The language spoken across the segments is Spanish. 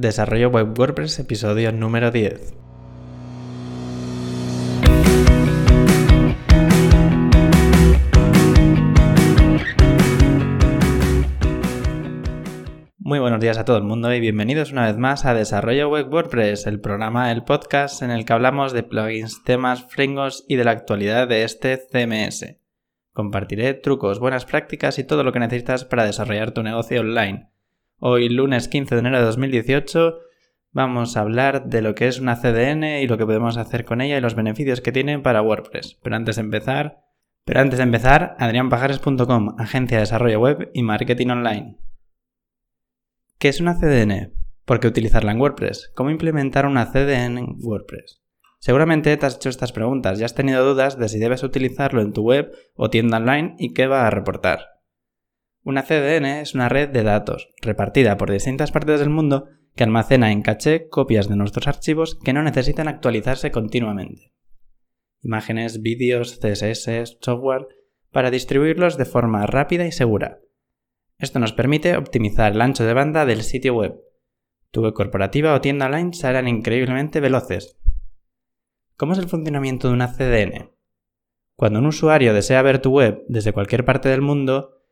Desarrollo Web WordPress, episodio número 10. Muy buenos días a todo el mundo y bienvenidos una vez más a Desarrollo Web WordPress, el programa, el podcast en el que hablamos de plugins, temas, frameworks y de la actualidad de este CMS. Compartiré trucos, buenas prácticas y todo lo que necesitas para desarrollar tu negocio online. Hoy, lunes 15 de enero de 2018, vamos a hablar de lo que es una CDN y lo que podemos hacer con ella y los beneficios que tiene para WordPress. Pero antes de empezar, pero antes de empezar, adrianpajares.com, agencia de desarrollo web y marketing online. ¿Qué es una CDN? ¿Por qué utilizarla en WordPress? ¿Cómo implementar una CDN en WordPress? Seguramente te has hecho estas preguntas y has tenido dudas de si debes utilizarlo en tu web o tienda online y qué va a reportar. Una CDN es una red de datos repartida por distintas partes del mundo que almacena en caché copias de nuestros archivos que no necesitan actualizarse continuamente. Imágenes, vídeos, CSS, software, para distribuirlos de forma rápida y segura. Esto nos permite optimizar el ancho de banda del sitio web. Tu web corporativa o tienda online serán increíblemente veloces, ¿Cómo es el funcionamiento de una CDN? Cuando un usuario desea ver tu web desde cualquier parte del mundo,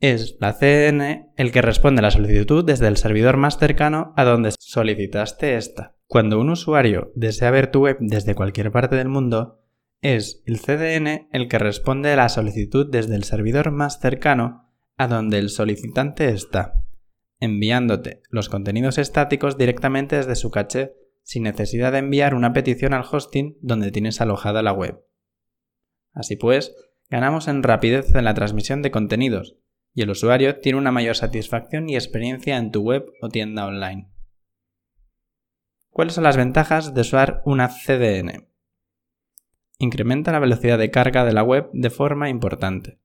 es la CDN el que responde a la solicitud desde el servidor más cercano a donde solicitaste esta. Cuando un usuario desea ver tu web desde cualquier parte del mundo, es el CDN el que responde a la solicitud desde el servidor más cercano a donde el solicitante está, enviándote los contenidos estáticos directamente desde su caché sin necesidad de enviar una petición al hosting donde tienes alojada la web. Así pues, ganamos en rapidez en la transmisión de contenidos y el usuario tiene una mayor satisfacción y experiencia en tu web o tienda online. ¿Cuáles son las ventajas de usar una CDN? Incrementa la velocidad de carga de la web de forma importante.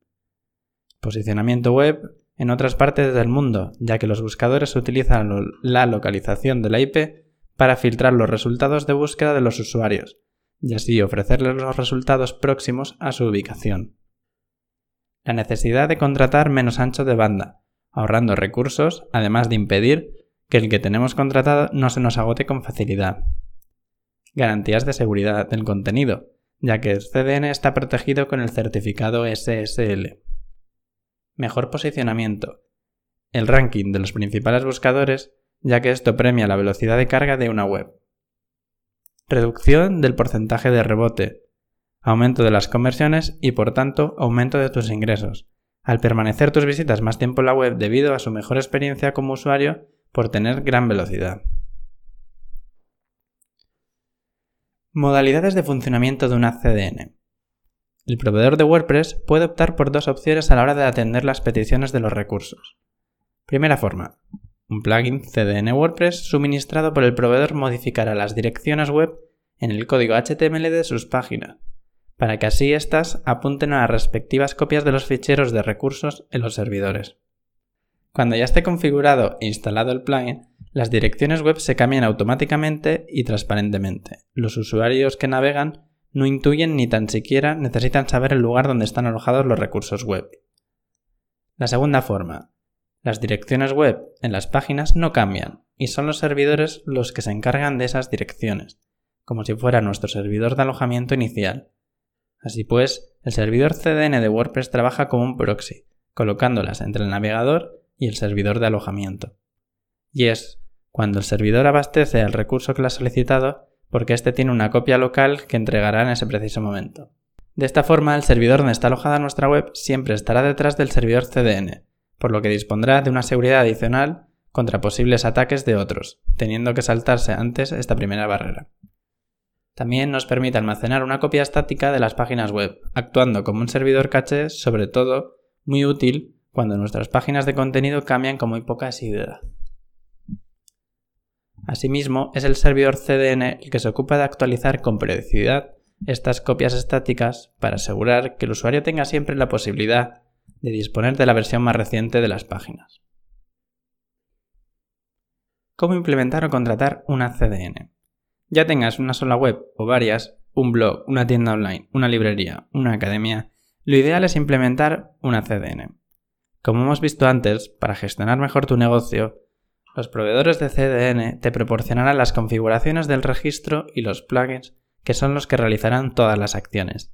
Posicionamiento web en otras partes del mundo, ya que los buscadores utilizan la localización de la IP para filtrar los resultados de búsqueda de los usuarios y así ofrecerles los resultados próximos a su ubicación. La necesidad de contratar menos ancho de banda, ahorrando recursos, además de impedir que el que tenemos contratado no se nos agote con facilidad. Garantías de seguridad del contenido, ya que el CDN está protegido con el certificado SSL. Mejor posicionamiento. El ranking de los principales buscadores ya que esto premia la velocidad de carga de una web. Reducción del porcentaje de rebote, aumento de las conversiones y por tanto aumento de tus ingresos, al permanecer tus visitas más tiempo en la web debido a su mejor experiencia como usuario por tener gran velocidad. Modalidades de funcionamiento de una CDN. El proveedor de WordPress puede optar por dos opciones a la hora de atender las peticiones de los recursos. Primera forma, un plugin CDN WordPress suministrado por el proveedor modificará las direcciones web en el código HTML de sus páginas, para que así éstas apunten a las respectivas copias de los ficheros de recursos en los servidores. Cuando ya esté configurado e instalado el plugin, las direcciones web se cambian automáticamente y transparentemente. Los usuarios que navegan no intuyen ni tan siquiera necesitan saber el lugar donde están alojados los recursos web. La segunda forma, las direcciones web en las páginas no cambian y son los servidores los que se encargan de esas direcciones, como si fuera nuestro servidor de alojamiento inicial. Así pues, el servidor CDN de WordPress trabaja como un proxy, colocándolas entre el navegador y el servidor de alojamiento. Y es cuando el servidor abastece al recurso que lo ha solicitado porque éste tiene una copia local que entregará en ese preciso momento. De esta forma, el servidor donde está alojada nuestra web siempre estará detrás del servidor CDN, por lo que dispondrá de una seguridad adicional contra posibles ataques de otros, teniendo que saltarse antes esta primera barrera. También nos permite almacenar una copia estática de las páginas web, actuando como un servidor caché, sobre todo muy útil cuando nuestras páginas de contenido cambian con muy poca asiduidad. Asimismo, es el servidor CDN el que se ocupa de actualizar con periodicidad estas copias estáticas para asegurar que el usuario tenga siempre la posibilidad de disponer de la versión más reciente de las páginas. ¿Cómo implementar o contratar una CDN? Ya tengas una sola web o varias, un blog, una tienda online, una librería, una academia, lo ideal es implementar una CDN. Como hemos visto antes, para gestionar mejor tu negocio, Los proveedores de CDN te proporcionarán las configuraciones del registro y los plugins que son los que realizarán todas las acciones.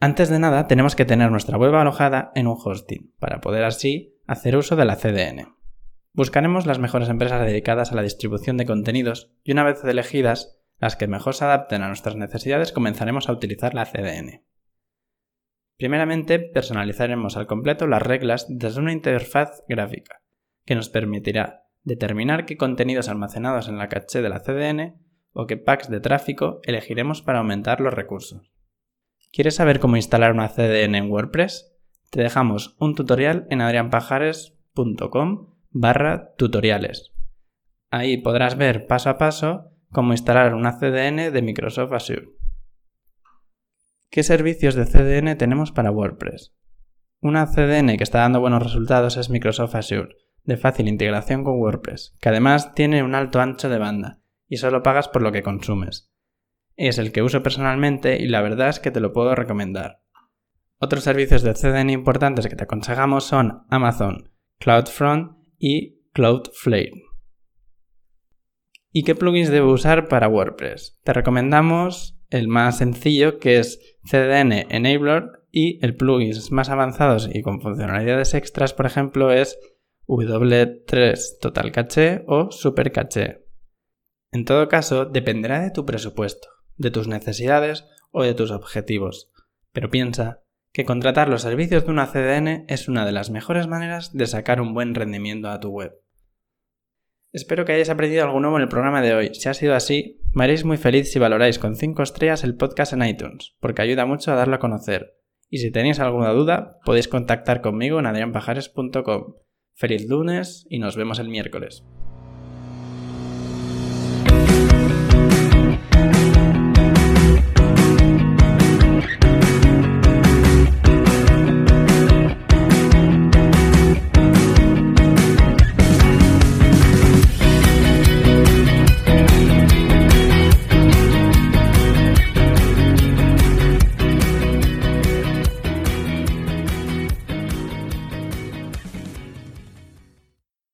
Antes de nada, tenemos que tener nuestra web alojada en un hosting, para poder así hacer uso de la CDN. Buscaremos las mejores empresas dedicadas a la distribución de contenidos y una vez elegidas, las que mejor se adapten a nuestras necesidades, comenzaremos a utilizar la CDN. Primeramente, personalizaremos al completo las reglas desde una interfaz gráfica, que nos permitirá determinar qué contenidos almacenados en la caché de la CDN o qué packs de tráfico elegiremos para aumentar los recursos. ¿Quieres saber cómo instalar una CDN en WordPress? Te dejamos un tutorial en adrianpajares.com barra tutoriales. Ahí podrás ver paso a paso cómo instalar una CDN de Microsoft Azure. ¿Qué servicios de CDN tenemos para WordPress? Una CDN que está dando buenos resultados es Microsoft Azure, de fácil integración con WordPress, que además tiene un alto ancho de banda y solo pagas por lo que consumes. Es el que uso personalmente y la verdad es que te lo puedo recomendar. Otros servicios de CDN importantes que te aconsejamos son Amazon, CloudFront y Cloudflare. ¿Y qué plugins debo usar para WordPress? Te recomendamos el más sencillo que es CDN Enabler y el plugin más avanzados y con funcionalidades extras, por ejemplo, es W3 Total Caché o Super Caché. En todo caso, dependerá de tu presupuesto, de tus necesidades o de tus objetivos. Pero piensa que contratar los servicios de una CDN es una de las mejores maneras de sacar un buen rendimiento a tu web. Espero que hayáis aprendido algo nuevo en el programa de hoy. Si ha sido así, me haréis muy feliz si valoráis con 5 estrellas el podcast en iTunes, porque ayuda mucho a darlo a conocer. Y si tenéis alguna duda, podéis contactar conmigo en adrianpajares.com. Feliz lunes y nos vemos el miércoles.